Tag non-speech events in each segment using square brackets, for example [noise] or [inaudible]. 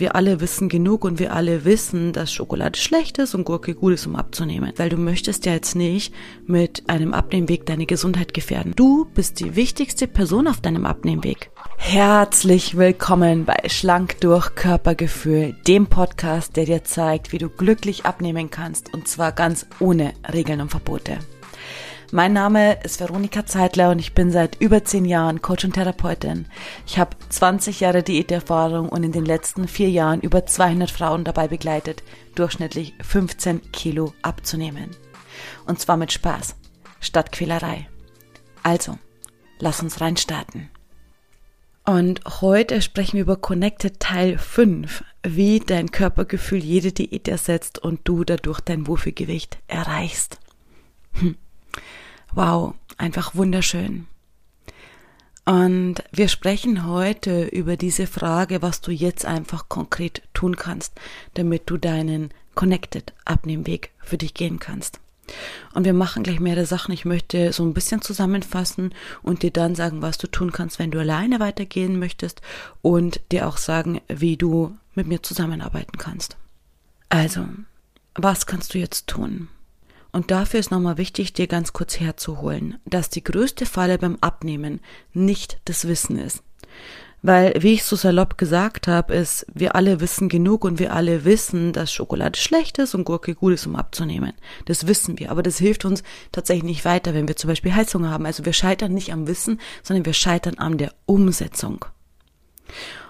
Wir alle wissen genug und wir alle wissen, dass Schokolade schlecht ist und Gurke gut ist, um abzunehmen. Weil du möchtest ja jetzt nicht mit einem Abnehmweg deine Gesundheit gefährden. Du bist die wichtigste Person auf deinem Abnehmweg. Herzlich willkommen bei Schlank durch Körpergefühl, dem Podcast, der dir zeigt, wie du glücklich abnehmen kannst und zwar ganz ohne Regeln und Verbote. Mein Name ist Veronika Zeitler und ich bin seit über zehn Jahren Coach und Therapeutin. Ich habe 20 Jahre Diäterfahrung und in den letzten vier Jahren über 200 Frauen dabei begleitet, durchschnittlich 15 Kilo abzunehmen. Und zwar mit Spaß, statt Quälerei. Also, lass uns reinstarten. Und heute sprechen wir über Connected Teil 5, wie dein Körpergefühl jede Diät ersetzt und du dadurch dein Wohlfühlgewicht erreichst. Hm. Wow, einfach wunderschön. Und wir sprechen heute über diese Frage, was du jetzt einfach konkret tun kannst, damit du deinen Connected Abnehmweg für dich gehen kannst. Und wir machen gleich mehrere Sachen. Ich möchte so ein bisschen zusammenfassen und dir dann sagen, was du tun kannst, wenn du alleine weitergehen möchtest und dir auch sagen, wie du mit mir zusammenarbeiten kannst. Also, was kannst du jetzt tun? Und dafür ist nochmal wichtig, dir ganz kurz herzuholen, dass die größte Falle beim Abnehmen nicht das Wissen ist. Weil, wie ich so salopp gesagt habe, ist, wir alle wissen genug und wir alle wissen, dass Schokolade schlecht ist und Gurke gut ist, um abzunehmen. Das wissen wir. Aber das hilft uns tatsächlich nicht weiter, wenn wir zum Beispiel Heizhunger haben. Also wir scheitern nicht am Wissen, sondern wir scheitern an der Umsetzung.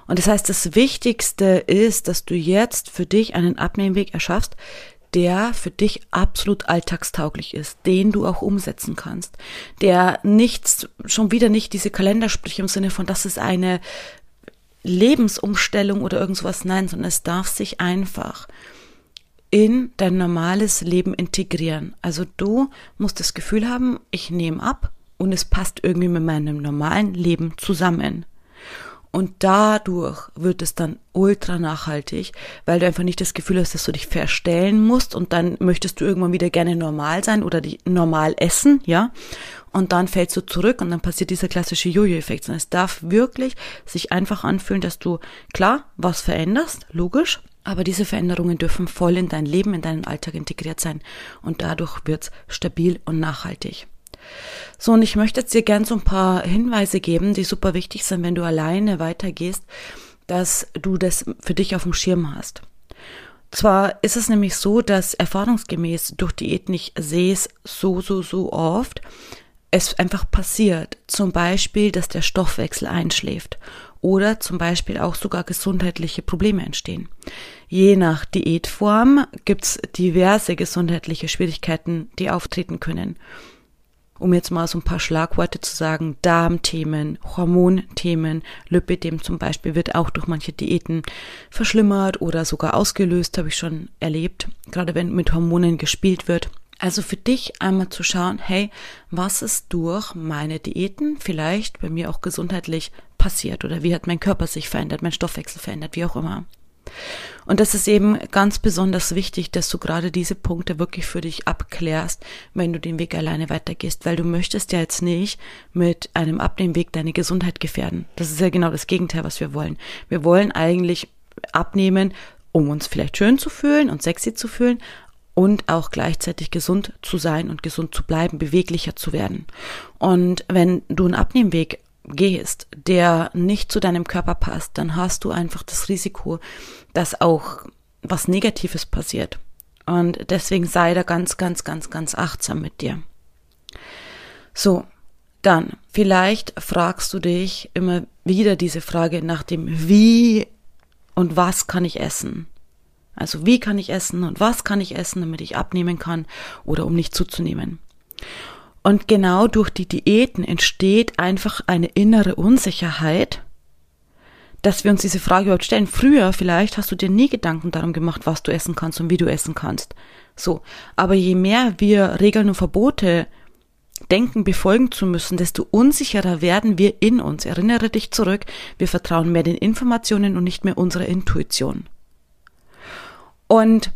Und das heißt, das Wichtigste ist, dass du jetzt für dich einen Abnehmweg erschaffst, der für dich absolut alltagstauglich ist, den du auch umsetzen kannst, der nichts, schon wieder nicht diese Kalendersprüche im Sinne von, das ist eine Lebensumstellung oder irgendwas, nein, sondern es darf sich einfach in dein normales Leben integrieren. Also du musst das Gefühl haben, ich nehme ab und es passt irgendwie mit meinem normalen Leben zusammen. Und dadurch wird es dann ultra nachhaltig, weil du einfach nicht das Gefühl hast, dass du dich verstellen musst und dann möchtest du irgendwann wieder gerne normal sein oder die normal essen, ja. Und dann fällst du zurück und dann passiert dieser klassische Jojo-Effekt. Sondern es darf wirklich sich einfach anfühlen, dass du klar was veränderst, logisch, aber diese Veränderungen dürfen voll in dein Leben, in deinen Alltag integriert sein und dadurch wird's stabil und nachhaltig. So, und ich möchte jetzt dir gern so ein paar Hinweise geben, die super wichtig sind, wenn du alleine weitergehst, dass du das für dich auf dem Schirm hast. Zwar ist es nämlich so, dass erfahrungsgemäß durch Diät nicht sehe es so, so, so oft, es einfach passiert. Zum Beispiel, dass der Stoffwechsel einschläft oder zum Beispiel auch sogar gesundheitliche Probleme entstehen. Je nach Diätform gibt's diverse gesundheitliche Schwierigkeiten, die auftreten können um jetzt mal so ein paar Schlagworte zu sagen, Darmthemen, Hormonthemen, Lipidem zum Beispiel wird auch durch manche Diäten verschlimmert oder sogar ausgelöst, habe ich schon erlebt, gerade wenn mit Hormonen gespielt wird. Also für dich einmal zu schauen, hey, was ist durch meine Diäten vielleicht bei mir auch gesundheitlich passiert oder wie hat mein Körper sich verändert, mein Stoffwechsel verändert, wie auch immer. Und das ist eben ganz besonders wichtig, dass du gerade diese Punkte wirklich für dich abklärst, wenn du den Weg alleine weitergehst, weil du möchtest ja jetzt nicht mit einem Abnehmweg deine Gesundheit gefährden. Das ist ja genau das Gegenteil, was wir wollen. Wir wollen eigentlich abnehmen, um uns vielleicht schön zu fühlen und sexy zu fühlen, und auch gleichzeitig gesund zu sein und gesund zu bleiben, beweglicher zu werden. Und wenn du einen Abnehmweg gehst, der nicht zu deinem Körper passt, dann hast du einfach das Risiko, dass auch was Negatives passiert. Und deswegen sei da ganz, ganz, ganz, ganz achtsam mit dir. So, dann, vielleicht fragst du dich immer wieder diese Frage nach dem Wie und was kann ich essen? Also wie kann ich essen und was kann ich essen, damit ich abnehmen kann oder um nicht zuzunehmen? Und genau durch die Diäten entsteht einfach eine innere Unsicherheit, dass wir uns diese Frage überhaupt stellen. Früher vielleicht hast du dir nie Gedanken darum gemacht, was du essen kannst und wie du essen kannst. So. Aber je mehr wir Regeln und Verbote denken, befolgen zu müssen, desto unsicherer werden wir in uns. Erinnere dich zurück, wir vertrauen mehr den Informationen und nicht mehr unserer Intuition. Und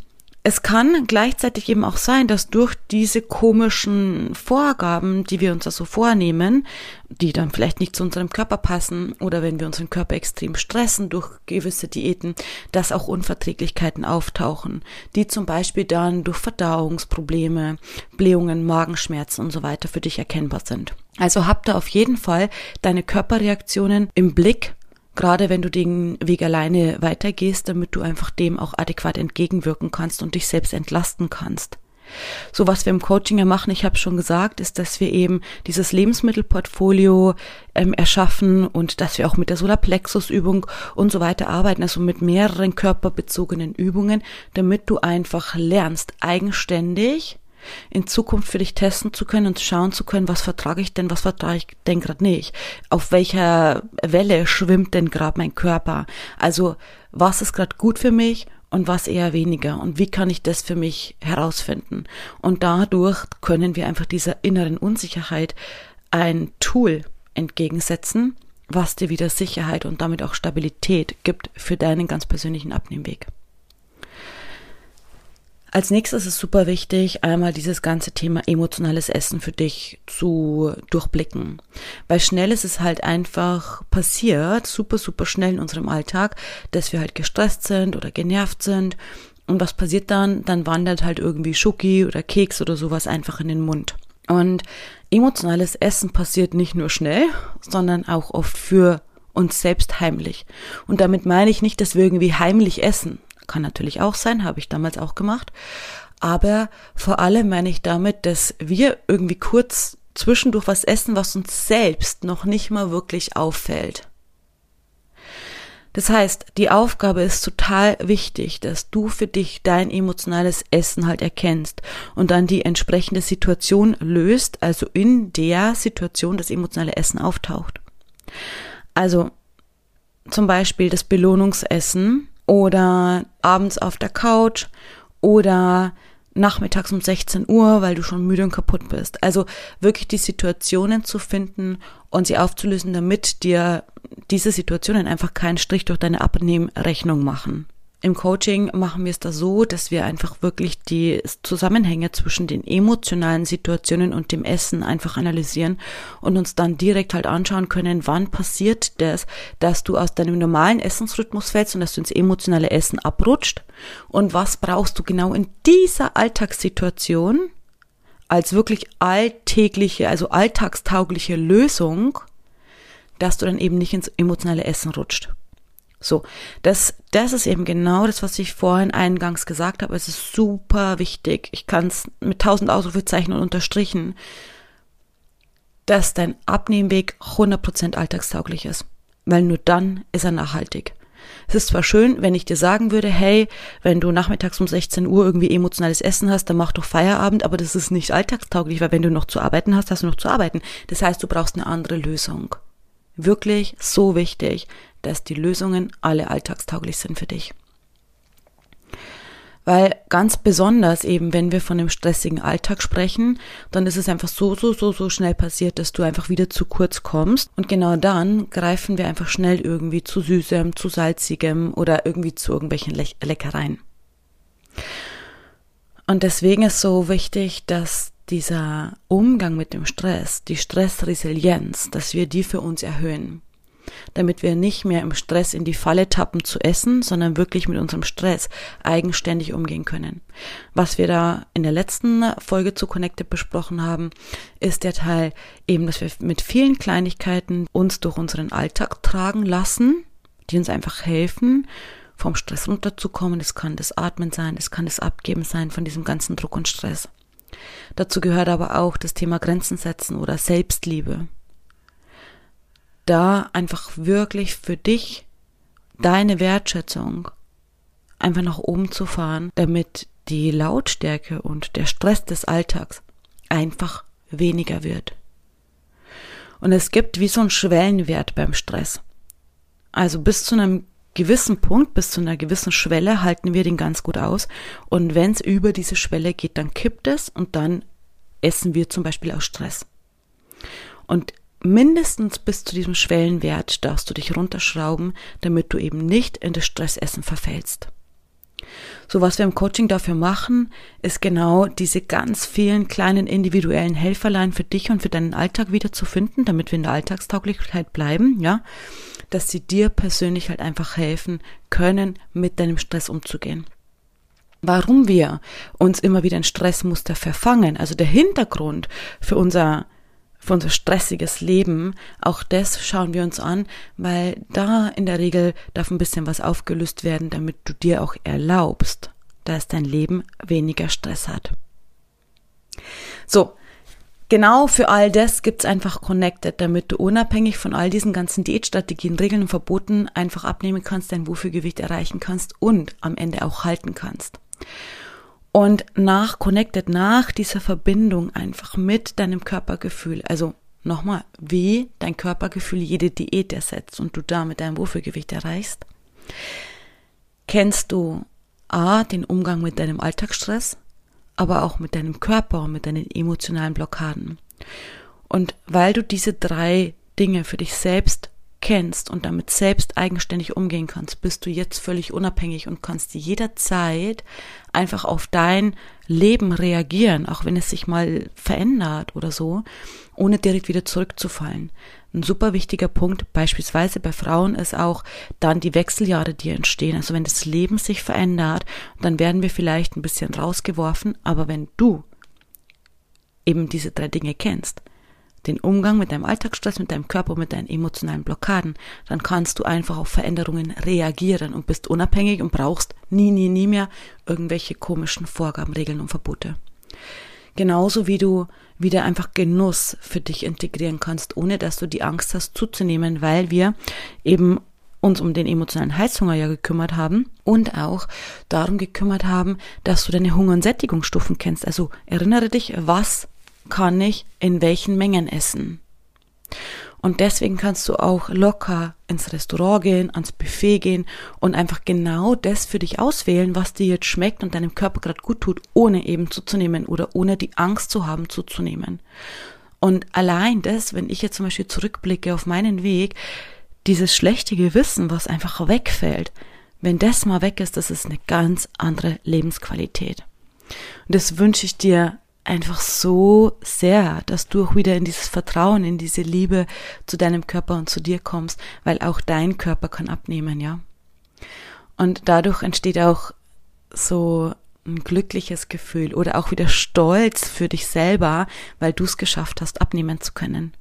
es kann gleichzeitig eben auch sein, dass durch diese komischen Vorgaben, die wir uns da so vornehmen, die dann vielleicht nicht zu unserem Körper passen oder wenn wir unseren Körper extrem stressen durch gewisse Diäten, dass auch Unverträglichkeiten auftauchen, die zum Beispiel dann durch Verdauungsprobleme, Blähungen, Magenschmerzen und so weiter für dich erkennbar sind. Also hab da auf jeden Fall deine Körperreaktionen im Blick Gerade wenn du den Weg alleine weitergehst, damit du einfach dem auch adäquat entgegenwirken kannst und dich selbst entlasten kannst. So was wir im Coaching ja machen, ich habe schon gesagt, ist, dass wir eben dieses Lebensmittelportfolio ähm, erschaffen und dass wir auch mit der Solarplexus-Übung und so weiter arbeiten, also mit mehreren körperbezogenen Übungen, damit du einfach lernst, eigenständig in Zukunft für dich testen zu können und schauen zu können, was vertrage ich denn, was vertrage ich denn gerade nicht, auf welcher Welle schwimmt denn gerade mein Körper, also was ist gerade gut für mich und was eher weniger? Und wie kann ich das für mich herausfinden? Und dadurch können wir einfach dieser inneren Unsicherheit ein Tool entgegensetzen, was dir wieder Sicherheit und damit auch Stabilität gibt für deinen ganz persönlichen Abnehmweg. Als nächstes ist super wichtig, einmal dieses ganze Thema emotionales Essen für dich zu durchblicken. Weil schnell ist es halt einfach passiert, super, super schnell in unserem Alltag, dass wir halt gestresst sind oder genervt sind. Und was passiert dann? Dann wandert halt irgendwie Schoki oder Keks oder sowas einfach in den Mund. Und emotionales Essen passiert nicht nur schnell, sondern auch oft für uns selbst heimlich. Und damit meine ich nicht, dass wir irgendwie heimlich essen. Kann natürlich auch sein, habe ich damals auch gemacht. Aber vor allem meine ich damit, dass wir irgendwie kurz zwischendurch was essen, was uns selbst noch nicht mal wirklich auffällt. Das heißt, die Aufgabe ist total wichtig, dass du für dich dein emotionales Essen halt erkennst und dann die entsprechende Situation löst, also in der Situation das emotionale Essen auftaucht. Also zum Beispiel das Belohnungsessen oder abends auf der Couch oder nachmittags um 16 Uhr, weil du schon müde und kaputt bist. Also wirklich die Situationen zu finden und sie aufzulösen, damit dir diese Situationen einfach keinen Strich durch deine Abnehmrechnung machen. Im Coaching machen wir es da so, dass wir einfach wirklich die Zusammenhänge zwischen den emotionalen Situationen und dem Essen einfach analysieren und uns dann direkt halt anschauen können, wann passiert das, dass du aus deinem normalen Essensrhythmus fällst und dass du ins emotionale Essen abrutscht und was brauchst du genau in dieser Alltagssituation als wirklich alltägliche, also alltagstaugliche Lösung, dass du dann eben nicht ins emotionale Essen rutscht. So, das, das ist eben genau das, was ich vorhin eingangs gesagt habe. Es ist super wichtig. Ich kann es mit tausend Ausrufezeichen unterstrichen, dass dein Abnehmweg 100% alltagstauglich ist. Weil nur dann ist er nachhaltig. Es ist zwar schön, wenn ich dir sagen würde, hey, wenn du nachmittags um 16 Uhr irgendwie emotionales Essen hast, dann mach doch Feierabend, aber das ist nicht alltagstauglich, weil wenn du noch zu arbeiten hast, hast du noch zu arbeiten. Das heißt, du brauchst eine andere Lösung. Wirklich so wichtig dass die Lösungen alle alltagstauglich sind für dich. Weil ganz besonders eben, wenn wir von dem stressigen Alltag sprechen, dann ist es einfach so, so, so, so schnell passiert, dass du einfach wieder zu kurz kommst. Und genau dann greifen wir einfach schnell irgendwie zu süßem, zu salzigem oder irgendwie zu irgendwelchen Le Leckereien. Und deswegen ist so wichtig, dass dieser Umgang mit dem Stress, die Stressresilienz, dass wir die für uns erhöhen damit wir nicht mehr im Stress in die Falle tappen zu essen, sondern wirklich mit unserem Stress eigenständig umgehen können. Was wir da in der letzten Folge zu Connected besprochen haben, ist der Teil eben, dass wir mit vielen Kleinigkeiten uns durch unseren Alltag tragen lassen, die uns einfach helfen, vom Stress runterzukommen. Das kann das Atmen sein, das kann das Abgeben sein von diesem ganzen Druck und Stress. Dazu gehört aber auch das Thema Grenzen setzen oder Selbstliebe da einfach wirklich für dich deine Wertschätzung einfach nach oben zu fahren, damit die Lautstärke und der Stress des Alltags einfach weniger wird. Und es gibt wie so einen Schwellenwert beim Stress. Also bis zu einem gewissen Punkt, bis zu einer gewissen Schwelle halten wir den ganz gut aus. Und wenn es über diese Schwelle geht, dann kippt es und dann essen wir zum Beispiel aus Stress. Und mindestens bis zu diesem Schwellenwert darfst du dich runterschrauben, damit du eben nicht in das Stressessen verfällst. So was wir im Coaching dafür machen, ist genau diese ganz vielen kleinen individuellen Helferlein für dich und für deinen Alltag wieder zu finden, damit wir in der Alltagstauglichkeit bleiben, ja, dass sie dir persönlich halt einfach helfen können, mit deinem Stress umzugehen warum wir uns immer wieder in Stressmuster verfangen, also der Hintergrund für unser für unser stressiges Leben, auch das schauen wir uns an, weil da in der Regel darf ein bisschen was aufgelöst werden, damit du dir auch erlaubst, dass dein Leben weniger Stress hat. So, genau für all das gibt's einfach Connected, damit du unabhängig von all diesen ganzen Diätstrategien, Regeln und Verboten einfach abnehmen kannst, dein Wofürgewicht erreichen kannst und am Ende auch halten kannst. Und nach Connected, nach dieser Verbindung einfach mit deinem Körpergefühl, also nochmal, wie dein Körpergefühl jede Diät ersetzt und du damit dein Wohlfühlgewicht erreichst, kennst du A, den Umgang mit deinem Alltagsstress, aber auch mit deinem Körper und mit deinen emotionalen Blockaden. Und weil du diese drei Dinge für dich selbst kennst und damit selbst eigenständig umgehen kannst, bist du jetzt völlig unabhängig und kannst jederzeit einfach auf dein Leben reagieren, auch wenn es sich mal verändert oder so, ohne direkt wieder zurückzufallen. Ein super wichtiger Punkt beispielsweise bei Frauen ist auch dann die Wechseljahre, die entstehen. Also wenn das Leben sich verändert, dann werden wir vielleicht ein bisschen rausgeworfen, aber wenn du eben diese drei Dinge kennst, den Umgang mit deinem Alltagsstress, mit deinem Körper, mit deinen emotionalen Blockaden, dann kannst du einfach auf Veränderungen reagieren und bist unabhängig und brauchst nie, nie, nie mehr irgendwelche komischen Vorgaben, Regeln und Verbote. Genauso wie du wieder einfach Genuss für dich integrieren kannst, ohne dass du die Angst hast zuzunehmen, weil wir eben uns um den emotionalen Heißhunger ja gekümmert haben und auch darum gekümmert haben, dass du deine Hunger- und Sättigungsstufen kennst. Also erinnere dich, was kann ich in welchen Mengen essen. Und deswegen kannst du auch locker ins Restaurant gehen, ans Buffet gehen und einfach genau das für dich auswählen, was dir jetzt schmeckt und deinem Körper gerade gut tut, ohne eben zuzunehmen oder ohne die Angst zu haben, zuzunehmen. Und allein das, wenn ich jetzt zum Beispiel zurückblicke auf meinen Weg, dieses schlechte Gewissen, was einfach wegfällt, wenn das mal weg ist, das ist eine ganz andere Lebensqualität. Und das wünsche ich dir einfach so sehr, dass du auch wieder in dieses Vertrauen, in diese Liebe zu deinem Körper und zu dir kommst, weil auch dein Körper kann abnehmen, ja. Und dadurch entsteht auch so ein glückliches Gefühl oder auch wieder Stolz für dich selber, weil du es geschafft hast, abnehmen zu können.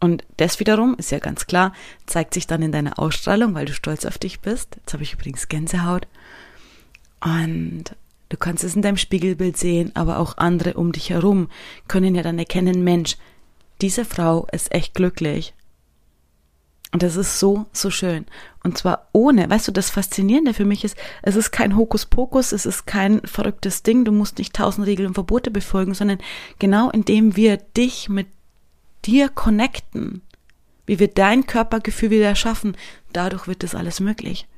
Und das wiederum ist ja ganz klar, zeigt sich dann in deiner Ausstrahlung, weil du stolz auf dich bist. Jetzt habe ich übrigens Gänsehaut. Und Du kannst es in deinem Spiegelbild sehen, aber auch andere um dich herum können ja dann erkennen, Mensch, diese Frau ist echt glücklich. Und das ist so, so schön. Und zwar ohne, weißt du, das Faszinierende für mich ist, es ist kein Hokuspokus, es ist kein verrücktes Ding, du musst nicht tausend Regeln und Verbote befolgen, sondern genau indem wir dich mit dir connecten, wie wir dein Körpergefühl wieder schaffen, dadurch wird das alles möglich.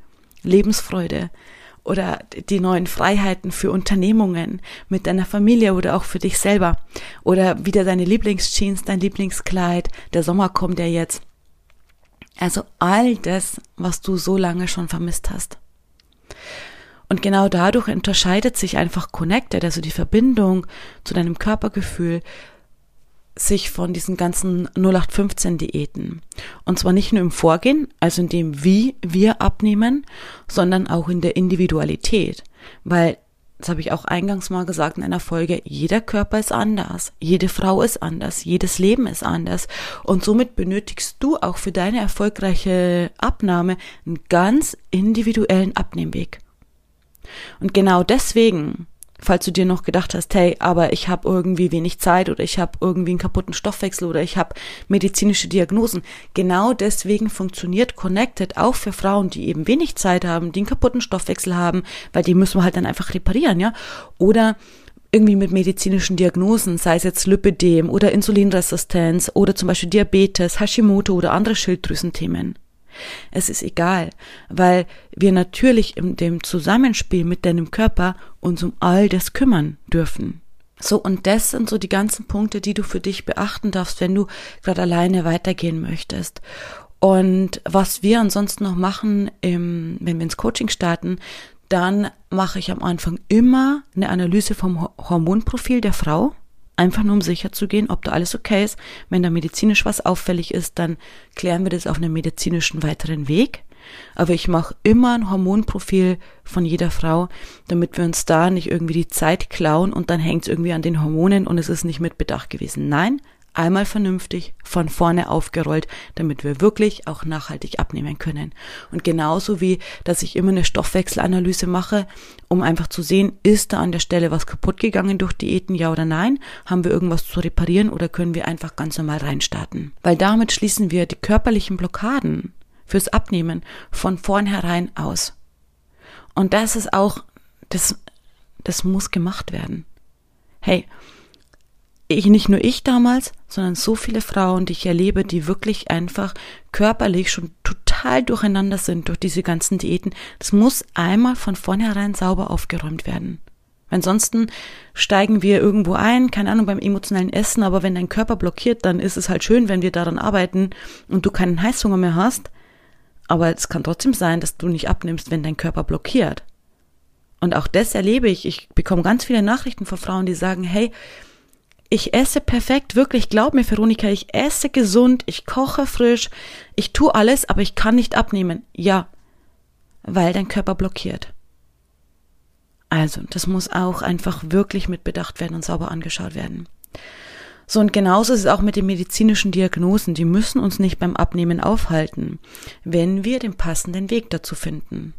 Lebensfreude, oder die neuen Freiheiten für Unternehmungen mit deiner Familie oder auch für dich selber oder wieder deine Lieblingsjeans, dein Lieblingskleid, der Sommer kommt ja jetzt. Also all das, was du so lange schon vermisst hast. Und genau dadurch unterscheidet sich einfach Connected, also die Verbindung zu deinem Körpergefühl, sich von diesen ganzen 0815 Diäten. Und zwar nicht nur im Vorgehen, also in dem, wie wir abnehmen, sondern auch in der Individualität. Weil, das habe ich auch eingangs mal gesagt in einer Folge, jeder Körper ist anders, jede Frau ist anders, jedes Leben ist anders. Und somit benötigst du auch für deine erfolgreiche Abnahme einen ganz individuellen Abnehmweg. Und genau deswegen falls du dir noch gedacht hast, hey, aber ich habe irgendwie wenig Zeit oder ich habe irgendwie einen kaputten Stoffwechsel oder ich habe medizinische Diagnosen. Genau deswegen funktioniert Connected auch für Frauen, die eben wenig Zeit haben, die einen kaputten Stoffwechsel haben, weil die müssen wir halt dann einfach reparieren, ja? Oder irgendwie mit medizinischen Diagnosen, sei es jetzt Lipidem oder Insulinresistenz oder zum Beispiel Diabetes, Hashimoto oder andere Schilddrüsenthemen. Es ist egal, weil wir natürlich in dem Zusammenspiel mit deinem Körper uns um all das kümmern dürfen. So, und das sind so die ganzen Punkte, die du für dich beachten darfst, wenn du gerade alleine weitergehen möchtest. Und was wir ansonsten noch machen, im, wenn wir ins Coaching starten, dann mache ich am Anfang immer eine Analyse vom Hormonprofil der Frau. Einfach nur um sicher zu gehen, ob da alles okay ist. Wenn da medizinisch was auffällig ist, dann klären wir das auf einem medizinischen weiteren Weg. Aber ich mache immer ein Hormonprofil von jeder Frau, damit wir uns da nicht irgendwie die Zeit klauen und dann hängt es irgendwie an den Hormonen und es ist nicht mit Bedacht gewesen. Nein, einmal vernünftig von vorne aufgerollt, damit wir wirklich auch nachhaltig abnehmen können. Und genauso wie, dass ich immer eine Stoffwechselanalyse mache, um einfach zu sehen, ist da an der Stelle was kaputt gegangen durch Diäten, ja oder nein? Haben wir irgendwas zu reparieren oder können wir einfach ganz normal reinstarten? Weil damit schließen wir die körperlichen Blockaden fürs Abnehmen von vornherein aus. Und das ist auch, das, das muss gemacht werden. Hey, ich, nicht nur ich damals, sondern so viele Frauen, die ich erlebe, die wirklich einfach körperlich schon total durcheinander sind durch diese ganzen Diäten. Das muss einmal von vornherein sauber aufgeräumt werden. Ansonsten steigen wir irgendwo ein, keine Ahnung, beim emotionalen Essen, aber wenn dein Körper blockiert, dann ist es halt schön, wenn wir daran arbeiten und du keinen Heißhunger mehr hast. Aber es kann trotzdem sein, dass du nicht abnimmst, wenn dein Körper blockiert. Und auch das erlebe ich. Ich bekomme ganz viele Nachrichten von Frauen, die sagen, hey, ich esse perfekt, wirklich, glaub mir, Veronika, ich esse gesund, ich koche frisch, ich tue alles, aber ich kann nicht abnehmen. Ja, weil dein Körper blockiert. Also, das muss auch einfach wirklich mit Bedacht werden und sauber angeschaut werden. So und genauso ist es auch mit den medizinischen Diagnosen. Die müssen uns nicht beim Abnehmen aufhalten, wenn wir den passenden Weg dazu finden.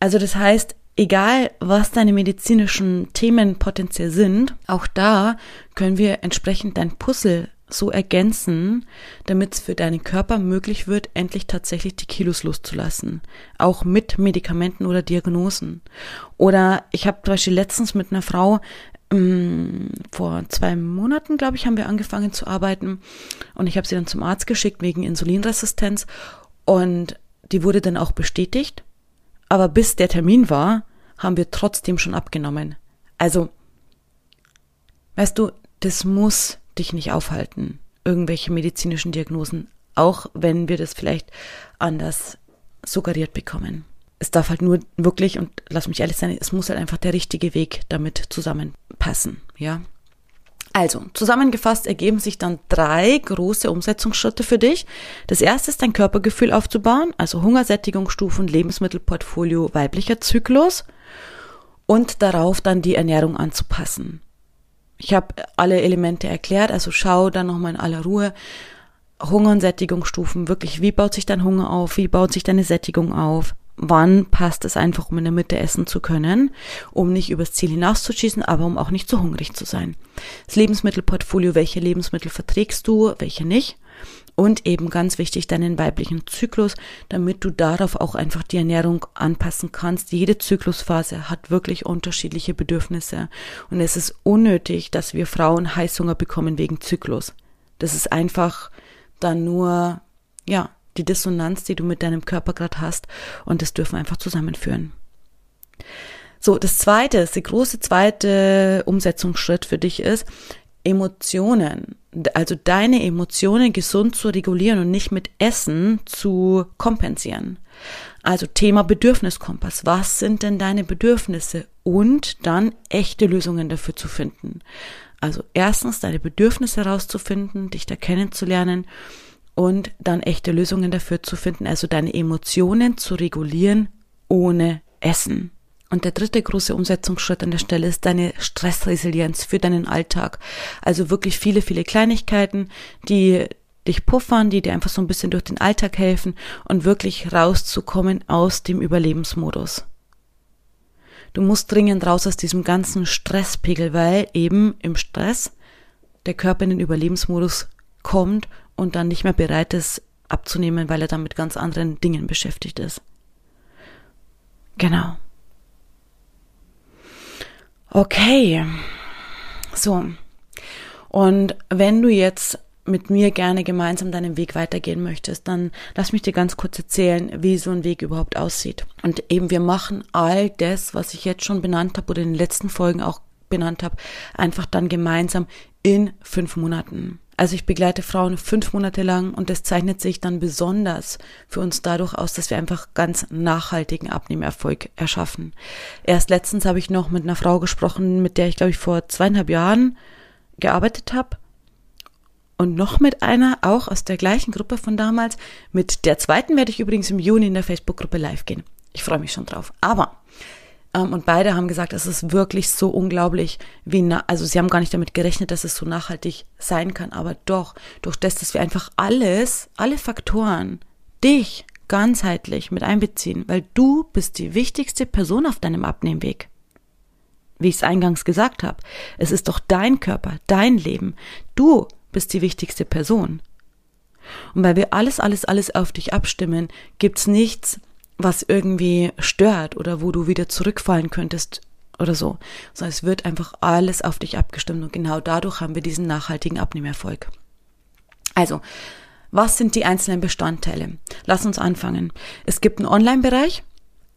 Also das heißt, egal was deine medizinischen Themen potenziell sind, auch da können wir entsprechend dein Puzzle so ergänzen, damit es für deinen Körper möglich wird, endlich tatsächlich die Kilos loszulassen. Auch mit Medikamenten oder Diagnosen. Oder ich habe zum Beispiel letztens mit einer Frau ähm, vor zwei Monaten, glaube ich, haben wir angefangen zu arbeiten und ich habe sie dann zum Arzt geschickt wegen Insulinresistenz und die wurde dann auch bestätigt. Aber bis der Termin war, haben wir trotzdem schon abgenommen. Also, weißt du, das muss dich nicht aufhalten, irgendwelche medizinischen Diagnosen, auch wenn wir das vielleicht anders suggeriert bekommen es darf halt nur wirklich, und lass mich ehrlich sein, es muss halt einfach der richtige Weg damit zusammenpassen, ja. Also, zusammengefasst ergeben sich dann drei große Umsetzungsschritte für dich. Das erste ist dein Körpergefühl aufzubauen, also Hungersättigungsstufen, Lebensmittelportfolio, weiblicher Zyklus und darauf dann die Ernährung anzupassen. Ich habe alle Elemente erklärt, also schau dann nochmal in aller Ruhe. Hunger und Sättigungsstufen, wirklich, wie baut sich dein Hunger auf, wie baut sich deine Sättigung auf, wann passt es einfach, um in der Mitte essen zu können, um nicht übers Ziel hinauszuschießen, aber um auch nicht zu hungrig zu sein. Das Lebensmittelportfolio, welche Lebensmittel verträgst du, welche nicht? Und eben ganz wichtig, deinen weiblichen Zyklus, damit du darauf auch einfach die Ernährung anpassen kannst. Jede Zyklusphase hat wirklich unterschiedliche Bedürfnisse. Und es ist unnötig, dass wir Frauen Heißhunger bekommen wegen Zyklus. Das ist einfach dann nur, ja, die Dissonanz, die du mit deinem Körper gerade hast. Und das dürfen wir einfach zusammenführen. So, das zweite, der große zweite Umsetzungsschritt für dich ist, Emotionen, also deine Emotionen gesund zu regulieren und nicht mit Essen zu kompensieren. Also Thema Bedürfniskompass. Was sind denn deine Bedürfnisse? Und dann echte Lösungen dafür zu finden. Also erstens deine Bedürfnisse herauszufinden, dich da kennenzulernen und dann echte Lösungen dafür zu finden, also deine Emotionen zu regulieren ohne Essen. Und der dritte große Umsetzungsschritt an der Stelle ist deine Stressresilienz für deinen Alltag. Also wirklich viele, viele Kleinigkeiten, die dich puffern, die dir einfach so ein bisschen durch den Alltag helfen und wirklich rauszukommen aus dem Überlebensmodus. Du musst dringend raus aus diesem ganzen Stresspegel, weil eben im Stress der Körper in den Überlebensmodus kommt und dann nicht mehr bereit ist abzunehmen, weil er dann mit ganz anderen Dingen beschäftigt ist. Genau. Okay. So. Und wenn du jetzt mit mir gerne gemeinsam deinen Weg weitergehen möchtest, dann lass mich dir ganz kurz erzählen, wie so ein Weg überhaupt aussieht. Und eben wir machen all das, was ich jetzt schon benannt habe oder in den letzten Folgen auch benannt habe, einfach dann gemeinsam in fünf Monaten. Also ich begleite Frauen fünf Monate lang und das zeichnet sich dann besonders für uns dadurch aus, dass wir einfach ganz nachhaltigen Abnehmerfolg erschaffen. Erst letztens habe ich noch mit einer Frau gesprochen, mit der ich glaube ich vor zweieinhalb Jahren gearbeitet habe. Und noch mit einer, auch aus der gleichen Gruppe von damals. Mit der zweiten werde ich übrigens im Juni in der Facebook-Gruppe live gehen. Ich freue mich schon drauf. Aber und beide haben gesagt, es ist wirklich so unglaublich, wie, na also sie haben gar nicht damit gerechnet, dass es so nachhaltig sein kann, aber doch, durch das, dass wir einfach alles, alle Faktoren, dich ganzheitlich mit einbeziehen, weil du bist die wichtigste Person auf deinem Abnehmweg. Wie ich es eingangs gesagt habe, es ist doch dein Körper, dein Leben. Du bist die wichtigste Person. Und weil wir alles, alles, alles auf dich abstimmen, gibt's nichts, was irgendwie stört oder wo du wieder zurückfallen könntest oder so, sondern es wird einfach alles auf dich abgestimmt und genau dadurch haben wir diesen nachhaltigen Abnehmerfolg. Also, was sind die einzelnen Bestandteile? Lass uns anfangen. Es gibt einen Online-Bereich.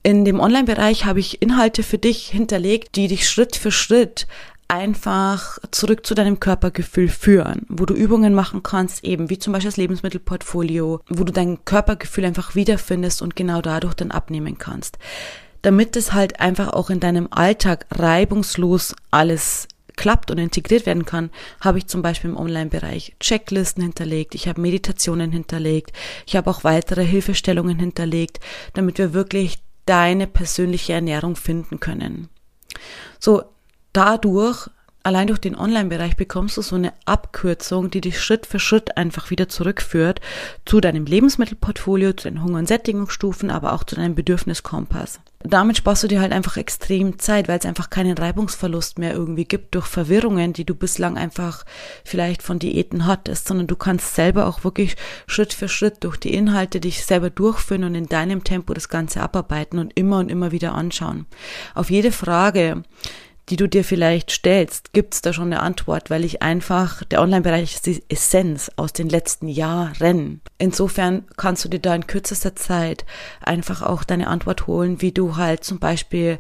In dem Online-Bereich habe ich Inhalte für dich hinterlegt, die dich Schritt für Schritt einfach zurück zu deinem Körpergefühl führen, wo du Übungen machen kannst, eben wie zum Beispiel das Lebensmittelportfolio, wo du dein Körpergefühl einfach wiederfindest und genau dadurch dann abnehmen kannst. Damit es halt einfach auch in deinem Alltag reibungslos alles klappt und integriert werden kann, habe ich zum Beispiel im Online-Bereich Checklisten hinterlegt, ich habe Meditationen hinterlegt, ich habe auch weitere Hilfestellungen hinterlegt, damit wir wirklich deine persönliche Ernährung finden können. So, dadurch, allein durch den Online-Bereich bekommst du so eine Abkürzung, die dich Schritt für Schritt einfach wieder zurückführt zu deinem Lebensmittelportfolio, zu den Hunger- und Sättigungsstufen, aber auch zu deinem Bedürfniskompass. Damit sparst du dir halt einfach extrem Zeit, weil es einfach keinen Reibungsverlust mehr irgendwie gibt durch Verwirrungen, die du bislang einfach vielleicht von Diäten hattest, sondern du kannst selber auch wirklich Schritt für Schritt durch die Inhalte dich selber durchführen und in deinem Tempo das Ganze abarbeiten und immer und immer wieder anschauen. Auf jede Frage, die du dir vielleicht stellst, gibt's da schon eine Antwort, weil ich einfach, der Online-Bereich ist die Essenz aus den letzten Jahren. Insofern kannst du dir da in kürzester Zeit einfach auch deine Antwort holen, wie du halt zum Beispiel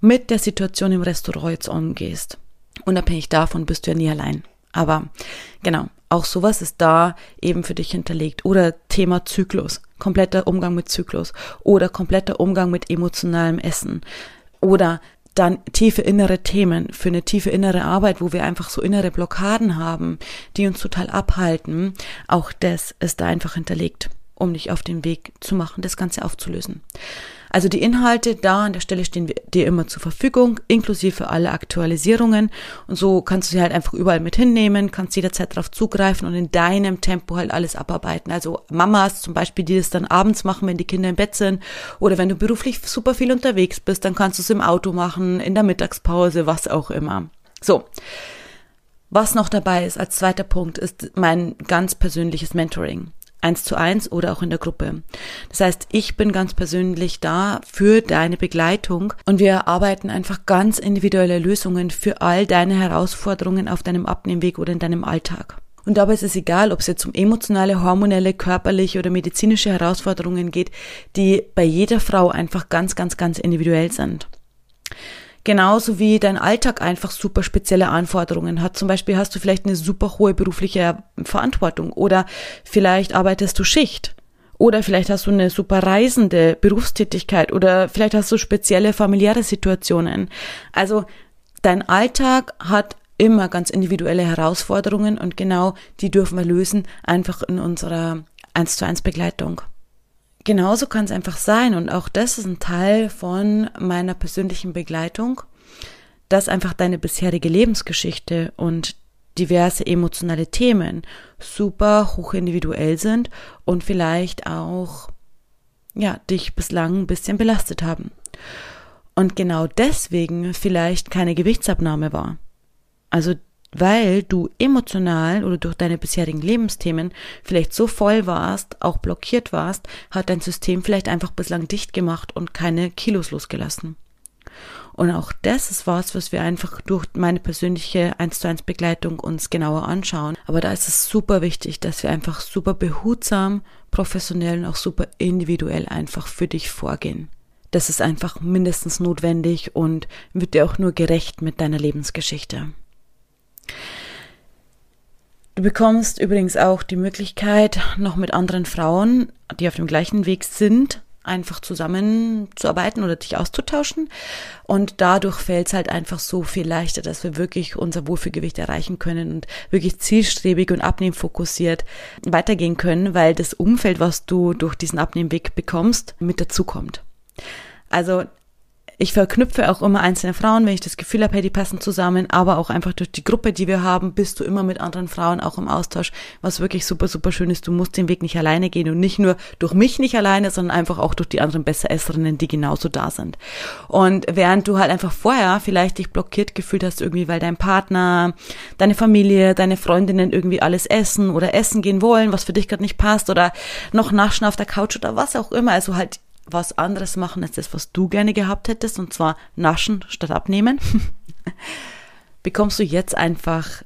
mit der Situation im Restaurant jetzt umgehst. Unabhängig davon bist du ja nie allein. Aber genau, auch sowas ist da eben für dich hinterlegt. Oder Thema Zyklus, kompletter Umgang mit Zyklus oder kompletter Umgang mit emotionalem Essen. Oder dann tiefe innere Themen für eine tiefe innere Arbeit, wo wir einfach so innere Blockaden haben, die uns total abhalten. Auch das ist da einfach hinterlegt, um dich auf den Weg zu machen, das Ganze aufzulösen. Also die Inhalte da an der Stelle stehen dir immer zur Verfügung, inklusive alle Aktualisierungen. Und so kannst du sie halt einfach überall mit hinnehmen, kannst jederzeit darauf zugreifen und in deinem Tempo halt alles abarbeiten. Also Mamas zum Beispiel, die das dann abends machen, wenn die Kinder im Bett sind. Oder wenn du beruflich super viel unterwegs bist, dann kannst du es im Auto machen, in der Mittagspause, was auch immer. So. Was noch dabei ist als zweiter Punkt, ist mein ganz persönliches Mentoring eins zu eins oder auch in der Gruppe. Das heißt, ich bin ganz persönlich da für deine Begleitung und wir arbeiten einfach ganz individuelle Lösungen für all deine Herausforderungen auf deinem Abnehmweg oder in deinem Alltag. Und dabei ist es egal, ob es jetzt um emotionale, hormonelle, körperliche oder medizinische Herausforderungen geht, die bei jeder Frau einfach ganz, ganz, ganz individuell sind. Genauso wie dein Alltag einfach super spezielle Anforderungen hat. Zum Beispiel hast du vielleicht eine super hohe berufliche Verantwortung oder vielleicht arbeitest du Schicht. Oder vielleicht hast du eine super reisende Berufstätigkeit oder vielleicht hast du spezielle familiäre Situationen. Also dein Alltag hat immer ganz individuelle Herausforderungen und genau die dürfen wir lösen, einfach in unserer 1 zu 1 Begleitung genauso kann es einfach sein und auch das ist ein Teil von meiner persönlichen Begleitung, dass einfach deine bisherige Lebensgeschichte und diverse emotionale Themen super hoch individuell sind und vielleicht auch ja, dich bislang ein bisschen belastet haben. Und genau deswegen vielleicht keine Gewichtsabnahme war. Also weil du emotional oder durch deine bisherigen Lebensthemen vielleicht so voll warst, auch blockiert warst, hat dein System vielleicht einfach bislang dicht gemacht und keine Kilos losgelassen. Und auch das ist was, was wir einfach durch meine persönliche 1 zu 1 Begleitung uns genauer anschauen. Aber da ist es super wichtig, dass wir einfach super behutsam, professionell und auch super individuell einfach für dich vorgehen. Das ist einfach mindestens notwendig und wird dir auch nur gerecht mit deiner Lebensgeschichte. Du bekommst übrigens auch die Möglichkeit, noch mit anderen Frauen, die auf dem gleichen Weg sind, einfach zusammenzuarbeiten oder dich auszutauschen. Und dadurch fällt es halt einfach so viel leichter, dass wir wirklich unser Wohlfühlgewicht erreichen können und wirklich zielstrebig und abnehmfokussiert weitergehen können, weil das Umfeld, was du durch diesen Abnehmweg bekommst, mit dazukommt. Also ich verknüpfe auch immer einzelne Frauen, wenn ich das Gefühl habe, hey, die passen zusammen, aber auch einfach durch die Gruppe, die wir haben, bist du immer mit anderen Frauen auch im Austausch, was wirklich super, super schön ist. Du musst den Weg nicht alleine gehen und nicht nur durch mich nicht alleine, sondern einfach auch durch die anderen Besseresserinnen, die genauso da sind. Und während du halt einfach vorher vielleicht dich blockiert gefühlt hast, irgendwie, weil dein Partner, deine Familie, deine Freundinnen irgendwie alles essen oder essen gehen wollen, was für dich gerade nicht passt oder noch naschen auf der Couch oder was auch immer, also halt was anderes machen als das, was du gerne gehabt hättest, und zwar naschen statt abnehmen, [laughs] bekommst du jetzt einfach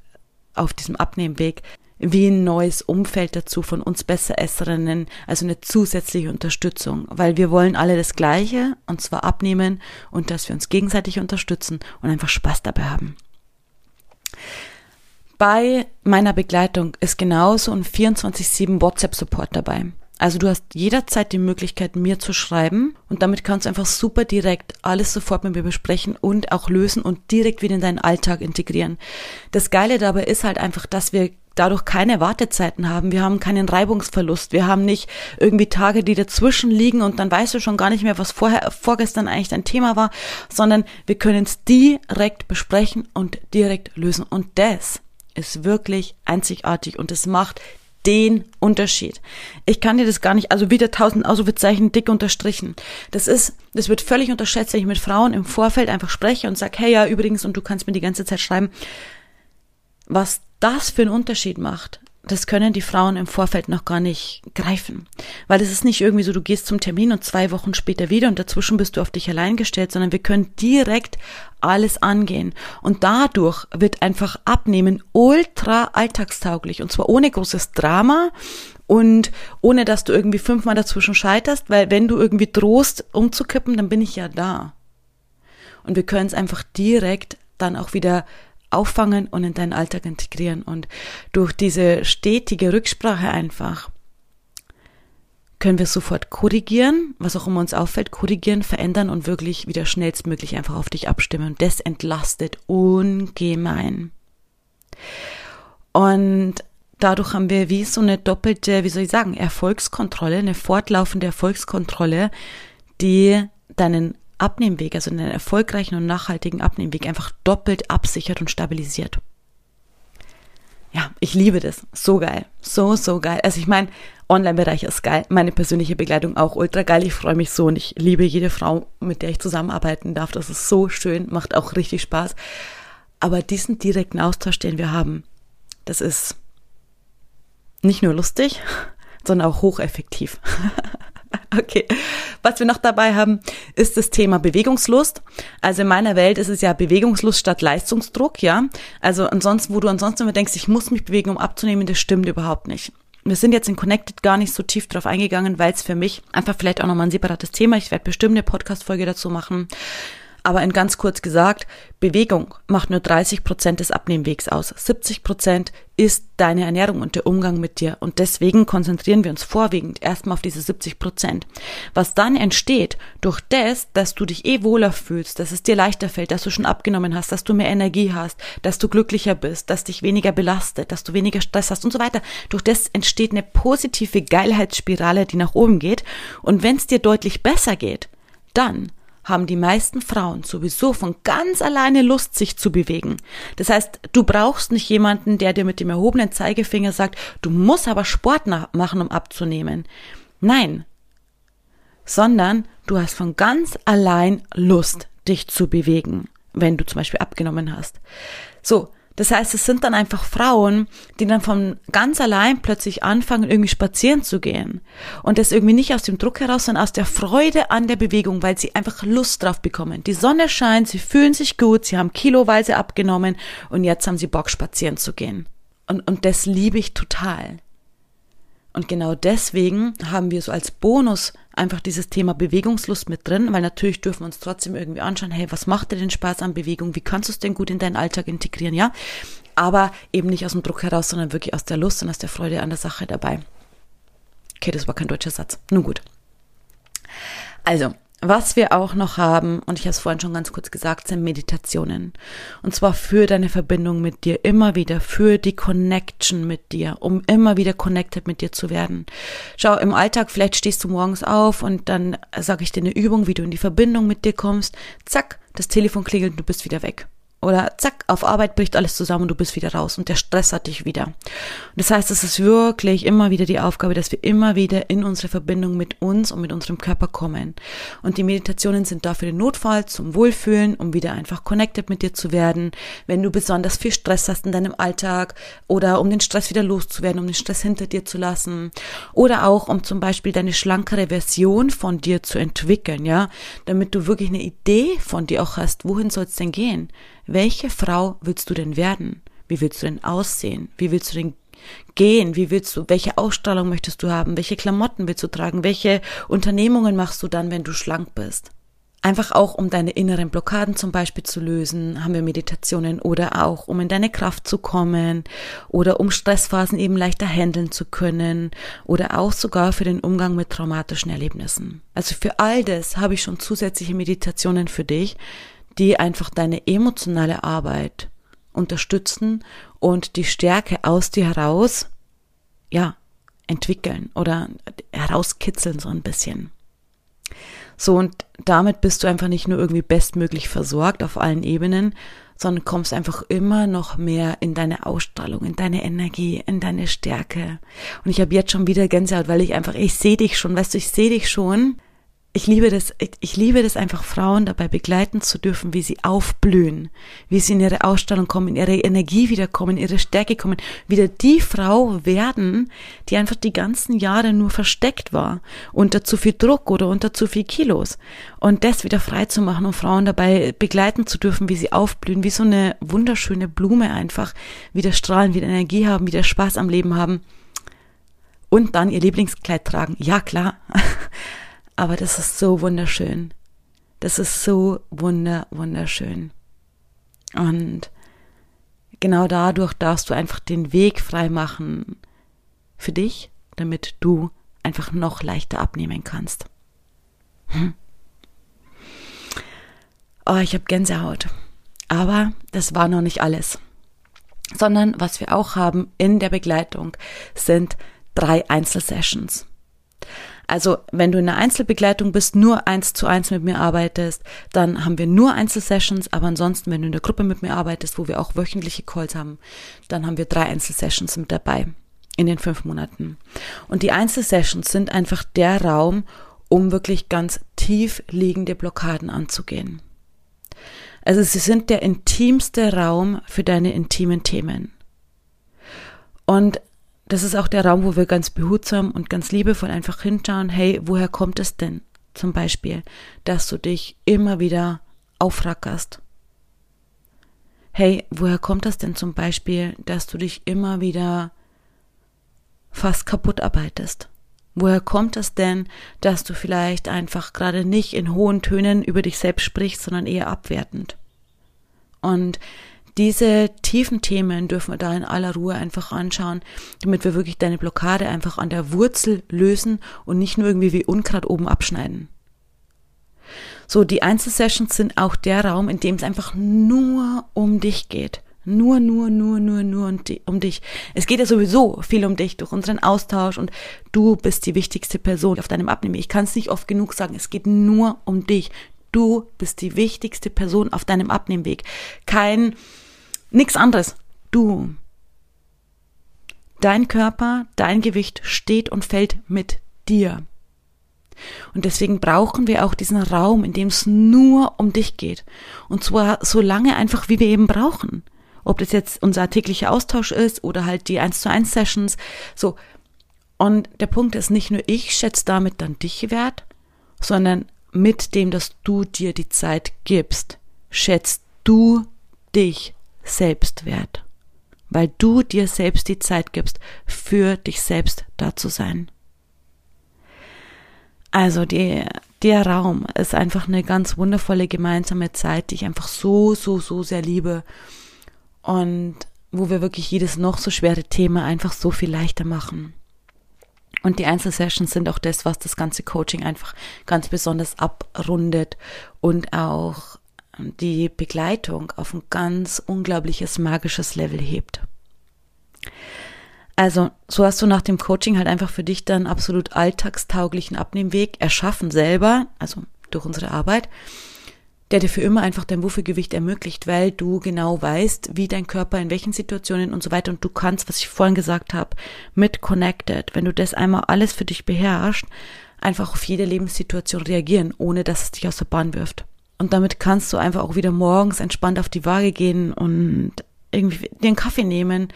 auf diesem Abnehmweg wie ein neues Umfeld dazu von uns Besseresserinnen, also eine zusätzliche Unterstützung, weil wir wollen alle das Gleiche, und zwar abnehmen und dass wir uns gegenseitig unterstützen und einfach Spaß dabei haben. Bei meiner Begleitung ist genauso ein 24-7 WhatsApp-Support dabei. Also du hast jederzeit die Möglichkeit, mir zu schreiben und damit kannst du einfach super direkt alles sofort mit mir besprechen und auch lösen und direkt wieder in deinen Alltag integrieren. Das Geile dabei ist halt einfach, dass wir dadurch keine Wartezeiten haben. Wir haben keinen Reibungsverlust. Wir haben nicht irgendwie Tage, die dazwischen liegen und dann weißt du schon gar nicht mehr, was vorher, vorgestern eigentlich dein Thema war, sondern wir können es direkt besprechen und direkt lösen. Und das ist wirklich einzigartig und es macht den Unterschied. Ich kann dir das gar nicht, also wieder tausend Ausrufezeichen dick unterstrichen. Das ist, das wird völlig unterschätzt, wenn ich mit Frauen im Vorfeld einfach spreche und sage, hey ja, übrigens, und du kannst mir die ganze Zeit schreiben, was das für einen Unterschied macht das können die Frauen im Vorfeld noch gar nicht greifen. Weil es ist nicht irgendwie so, du gehst zum Termin und zwei Wochen später wieder und dazwischen bist du auf dich allein gestellt, sondern wir können direkt alles angehen. Und dadurch wird einfach Abnehmen ultra alltagstauglich und zwar ohne großes Drama und ohne, dass du irgendwie fünfmal dazwischen scheiterst, weil wenn du irgendwie drohst umzukippen, dann bin ich ja da. Und wir können es einfach direkt dann auch wieder auffangen und in deinen Alltag integrieren. Und durch diese stetige Rücksprache einfach können wir sofort korrigieren, was auch immer uns auffällt, korrigieren, verändern und wirklich wieder schnellstmöglich einfach auf dich abstimmen. Und das entlastet ungemein. Und dadurch haben wir wie so eine doppelte, wie soll ich sagen, Erfolgskontrolle, eine fortlaufende Erfolgskontrolle, die deinen Abnehmweg, also einen erfolgreichen und nachhaltigen Abnehmweg einfach doppelt absichert und stabilisiert. Ja, ich liebe das. So geil. So, so geil. Also ich meine, Online-Bereich ist geil. Meine persönliche Begleitung auch ultra geil. Ich freue mich so und ich liebe jede Frau, mit der ich zusammenarbeiten darf. Das ist so schön, macht auch richtig Spaß. Aber diesen direkten Austausch, den wir haben, das ist nicht nur lustig, [laughs] sondern auch hocheffektiv. [laughs] [laughs] Okay. Was wir noch dabei haben, ist das Thema Bewegungslust. Also in meiner Welt ist es ja Bewegungslust statt Leistungsdruck, ja. Also ansonsten, wo du ansonsten immer denkst, ich muss mich bewegen, um abzunehmen, das stimmt überhaupt nicht. Wir sind jetzt in Connected gar nicht so tief drauf eingegangen, weil es für mich einfach vielleicht auch nochmal ein separates Thema. Ich werde bestimmt eine Podcast-Folge dazu machen. Aber in ganz kurz gesagt, Bewegung macht nur 30 Prozent des Abnehmwegs aus. 70 Prozent ist deine Ernährung und der Umgang mit dir. Und deswegen konzentrieren wir uns vorwiegend erstmal auf diese 70 Prozent. Was dann entsteht durch das, dass du dich eh wohler fühlst, dass es dir leichter fällt, dass du schon abgenommen hast, dass du mehr Energie hast, dass du glücklicher bist, dass dich weniger belastet, dass du weniger Stress hast und so weiter. Durch das entsteht eine positive Geilheitsspirale, die nach oben geht. Und wenn es dir deutlich besser geht, dann haben die meisten Frauen sowieso von ganz alleine Lust, sich zu bewegen. Das heißt, du brauchst nicht jemanden, der dir mit dem erhobenen Zeigefinger sagt, du musst aber Sport machen, um abzunehmen. Nein, sondern du hast von ganz allein Lust, dich zu bewegen, wenn du zum Beispiel abgenommen hast. So, das heißt, es sind dann einfach Frauen, die dann von ganz allein plötzlich anfangen, irgendwie spazieren zu gehen. Und das irgendwie nicht aus dem Druck heraus, sondern aus der Freude an der Bewegung, weil sie einfach Lust drauf bekommen. Die Sonne scheint, sie fühlen sich gut, sie haben kiloweise abgenommen und jetzt haben sie Bock, spazieren zu gehen. Und, und das liebe ich total. Und genau deswegen haben wir so als Bonus einfach dieses Thema Bewegungslust mit drin, weil natürlich dürfen wir uns trotzdem irgendwie anschauen, hey, was macht dir denn Spaß an Bewegung? Wie kannst du es denn gut in deinen Alltag integrieren, ja? aber eben nicht aus dem Druck heraus, sondern wirklich aus der Lust und aus der Freude an der Sache dabei. Okay, das war kein deutscher Satz. Nun gut. Also, was wir auch noch haben, und ich habe es vorhin schon ganz kurz gesagt, sind Meditationen. Und zwar für deine Verbindung mit dir, immer wieder, für die Connection mit dir, um immer wieder connected mit dir zu werden. Schau, im Alltag, vielleicht stehst du morgens auf und dann sage ich dir eine Übung, wie du in die Verbindung mit dir kommst. Zack, das Telefon klingelt und du bist wieder weg. Oder zack, auf Arbeit bricht alles zusammen und du bist wieder raus und der Stress hat dich wieder. Und das heißt, es ist wirklich immer wieder die Aufgabe, dass wir immer wieder in unsere Verbindung mit uns und mit unserem Körper kommen. Und die Meditationen sind da für den Notfall, zum Wohlfühlen, um wieder einfach connected mit dir zu werden, wenn du besonders viel Stress hast in deinem Alltag oder um den Stress wieder loszuwerden, um den Stress hinter dir zu lassen oder auch um zum Beispiel deine schlankere Version von dir zu entwickeln, ja, damit du wirklich eine Idee von dir auch hast, wohin soll es denn gehen? Welche Frau willst du denn werden? Wie willst du denn aussehen? Wie willst du denn gehen? Wie willst du, welche Ausstrahlung möchtest du haben? Welche Klamotten willst du tragen? Welche Unternehmungen machst du dann, wenn du schlank bist? Einfach auch, um deine inneren Blockaden zum Beispiel zu lösen, haben wir Meditationen oder auch, um in deine Kraft zu kommen oder um Stressphasen eben leichter handeln zu können oder auch sogar für den Umgang mit traumatischen Erlebnissen. Also für all das habe ich schon zusätzliche Meditationen für dich, die einfach deine emotionale Arbeit unterstützen und die Stärke aus dir heraus, ja, entwickeln oder herauskitzeln so ein bisschen. So, und damit bist du einfach nicht nur irgendwie bestmöglich versorgt auf allen Ebenen, sondern kommst einfach immer noch mehr in deine Ausstrahlung, in deine Energie, in deine Stärke. Und ich habe jetzt schon wieder Gänsehaut, weil ich einfach, ich sehe dich schon, weißt du, ich sehe dich schon ich liebe das, ich liebe das einfach, Frauen dabei begleiten zu dürfen, wie sie aufblühen, wie sie in ihre Ausstellung kommen, in ihre Energie wiederkommen, in ihre Stärke kommen, wieder die Frau werden, die einfach die ganzen Jahre nur versteckt war, unter zu viel Druck oder unter zu viel Kilos. Und das wieder frei zu machen und Frauen dabei begleiten zu dürfen, wie sie aufblühen, wie so eine wunderschöne Blume einfach, wieder strahlen, wieder Energie haben, wieder Spaß am Leben haben und dann ihr Lieblingskleid tragen. Ja, klar. [laughs] Aber das ist so wunderschön. Das ist so wunder, wunderschön. Und genau dadurch darfst du einfach den Weg frei machen für dich, damit du einfach noch leichter abnehmen kannst. Hm. Oh, ich habe Gänsehaut. Aber das war noch nicht alles. Sondern was wir auch haben in der Begleitung sind drei Einzelsessions. Also wenn du in einer Einzelbegleitung bist, nur eins zu eins mit mir arbeitest, dann haben wir nur Einzelsessions, aber ansonsten, wenn du in der Gruppe mit mir arbeitest, wo wir auch wöchentliche Calls haben, dann haben wir drei Einzelsessions mit dabei in den fünf Monaten. Und die Einzelsessions sind einfach der Raum, um wirklich ganz tief liegende Blockaden anzugehen. Also sie sind der intimste Raum für deine intimen Themen. Und das ist auch der Raum, wo wir ganz behutsam und ganz liebevoll einfach hinschauen, hey, woher kommt es denn zum Beispiel, dass du dich immer wieder aufrackerst? Hey, woher kommt das denn zum Beispiel, dass du dich immer wieder fast kaputt arbeitest? Woher kommt es denn, dass du vielleicht einfach gerade nicht in hohen Tönen über dich selbst sprichst, sondern eher abwertend? Und diese tiefen Themen dürfen wir da in aller Ruhe einfach anschauen, damit wir wirklich deine Blockade einfach an der Wurzel lösen und nicht nur irgendwie wie Unkraut oben abschneiden. So, die Einzelsessions sind auch der Raum, in dem es einfach nur um dich geht. Nur, nur, nur, nur, nur um dich. Es geht ja sowieso viel um dich durch unseren Austausch und du bist die wichtigste Person auf deinem Abnehmen. Ich kann es nicht oft genug sagen. Es geht nur um dich. Du bist die wichtigste Person auf deinem Abnehmweg. Kein Nichts anderes. Du. Dein Körper, dein Gewicht steht und fällt mit dir. Und deswegen brauchen wir auch diesen Raum, in dem es nur um dich geht. Und zwar so lange einfach, wie wir eben brauchen. Ob das jetzt unser täglicher Austausch ist oder halt die 1 zu 1 Sessions. So. Und der Punkt ist nicht nur ich schätze damit dann dich wert, sondern mit dem, dass du dir die Zeit gibst, schätzt du dich Selbstwert, weil du dir selbst die Zeit gibst, für dich selbst da zu sein. Also die, der Raum ist einfach eine ganz wundervolle gemeinsame Zeit, die ich einfach so, so, so sehr liebe und wo wir wirklich jedes noch so schwere Thema einfach so viel leichter machen. Und die Einzelsessions sind auch das, was das ganze Coaching einfach ganz besonders abrundet und auch die Begleitung auf ein ganz unglaubliches magisches Level hebt. Also, so hast du nach dem Coaching halt einfach für dich dann absolut alltagstauglichen Abnehmweg erschaffen selber, also durch unsere Arbeit der dir für immer einfach dein Wuffelgewicht ermöglicht, weil du genau weißt, wie dein Körper in welchen Situationen und so weiter und du kannst, was ich vorhin gesagt habe, mit connected, wenn du das einmal alles für dich beherrschst, einfach auf jede Lebenssituation reagieren, ohne dass es dich aus der Bahn wirft. Und damit kannst du einfach auch wieder morgens entspannt auf die Waage gehen und irgendwie dir einen Kaffee nehmen,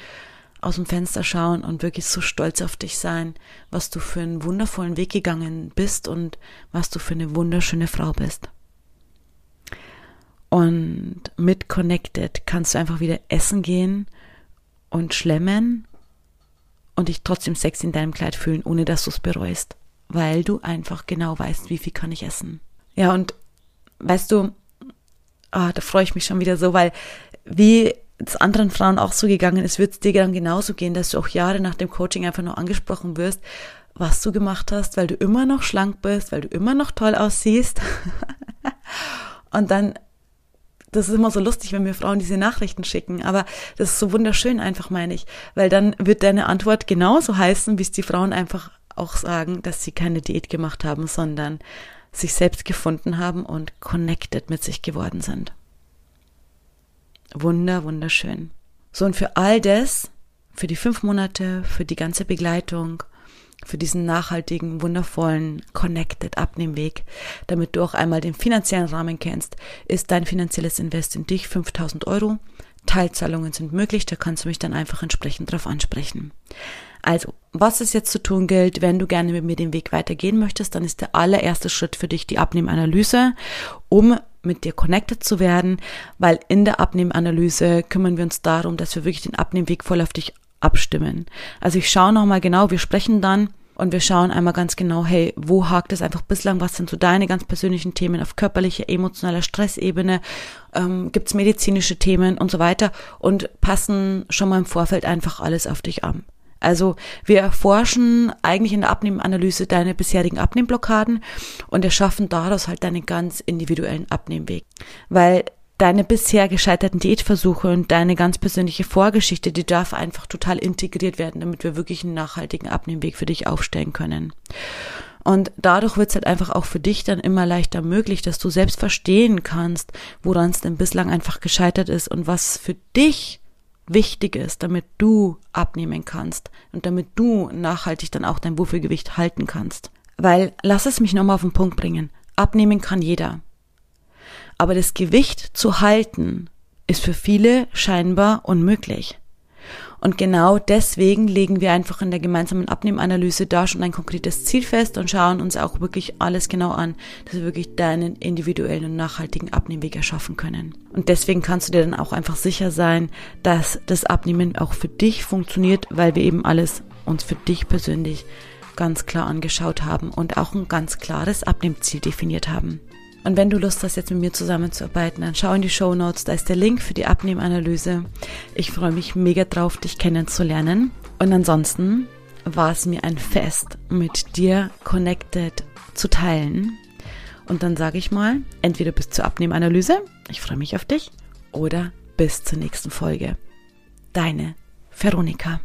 aus dem Fenster schauen und wirklich so stolz auf dich sein, was du für einen wundervollen Weg gegangen bist und was du für eine wunderschöne Frau bist. Und mit Connected kannst du einfach wieder essen gehen und schlemmen und dich trotzdem sexy in deinem Kleid fühlen, ohne dass du es bereust, weil du einfach genau weißt, wie viel kann ich essen. Ja, und weißt du, ah, da freue ich mich schon wieder so, weil wie es anderen Frauen auch so gegangen ist, wird es dir dann genauso gehen, dass du auch Jahre nach dem Coaching einfach nur angesprochen wirst, was du gemacht hast, weil du immer noch schlank bist, weil du immer noch toll aussiehst. [laughs] und dann das ist immer so lustig, wenn mir Frauen diese Nachrichten schicken, aber das ist so wunderschön einfach, meine ich, weil dann wird deine Antwort genauso heißen, wie es die Frauen einfach auch sagen, dass sie keine Diät gemacht haben, sondern sich selbst gefunden haben und connected mit sich geworden sind. Wunder, wunderschön. So, und für all das, für die fünf Monate, für die ganze Begleitung, für diesen nachhaltigen, wundervollen, connected Abnehmweg, damit du auch einmal den finanziellen Rahmen kennst, ist dein finanzielles Invest in dich 5000 Euro. Teilzahlungen sind möglich, da kannst du mich dann einfach entsprechend drauf ansprechen. Also, was es jetzt zu tun gilt, wenn du gerne mit mir den Weg weitergehen möchtest, dann ist der allererste Schritt für dich die Abnehmanalyse, um mit dir connected zu werden, weil in der Abnehmanalyse kümmern wir uns darum, dass wir wirklich den Abnehmweg voll auf dich abstimmen. Also ich schaue nochmal genau, wir sprechen dann und wir schauen einmal ganz genau, hey, wo hakt es einfach bislang, was sind so deine ganz persönlichen Themen auf körperlicher, emotionaler Stressebene, ähm, gibt es medizinische Themen und so weiter und passen schon mal im Vorfeld einfach alles auf dich an. Also wir erforschen eigentlich in der Abnehmanalyse deine bisherigen Abnehmblockaden und erschaffen daraus halt deinen ganz individuellen Abnehmweg. Weil deine bisher gescheiterten Diätversuche und deine ganz persönliche Vorgeschichte, die darf einfach total integriert werden, damit wir wirklich einen nachhaltigen Abnehmweg für dich aufstellen können. Und dadurch wird es halt einfach auch für dich dann immer leichter möglich, dass du selbst verstehen kannst, woran es denn bislang einfach gescheitert ist und was für dich wichtig ist, damit du abnehmen kannst und damit du nachhaltig dann auch dein Wuffelgewicht halten kannst. Weil, lass es mich nochmal auf den Punkt bringen. Abnehmen kann jeder. Aber das Gewicht zu halten ist für viele scheinbar unmöglich. Und genau deswegen legen wir einfach in der gemeinsamen Abnehmanalyse da schon ein konkretes Ziel fest und schauen uns auch wirklich alles genau an, dass wir wirklich deinen individuellen und nachhaltigen Abnehmweg erschaffen können. Und deswegen kannst du dir dann auch einfach sicher sein, dass das Abnehmen auch für dich funktioniert, weil wir eben alles uns für dich persönlich ganz klar angeschaut haben und auch ein ganz klares Abnehmziel definiert haben. Und wenn du Lust hast, jetzt mit mir zusammenzuarbeiten, dann schau in die Show Notes, da ist der Link für die Abnehmanalyse. Ich freue mich mega drauf, dich kennenzulernen. Und ansonsten war es mir ein Fest, mit dir connected zu teilen. Und dann sage ich mal, entweder bis zur Abnehmanalyse, ich freue mich auf dich, oder bis zur nächsten Folge. Deine Veronika.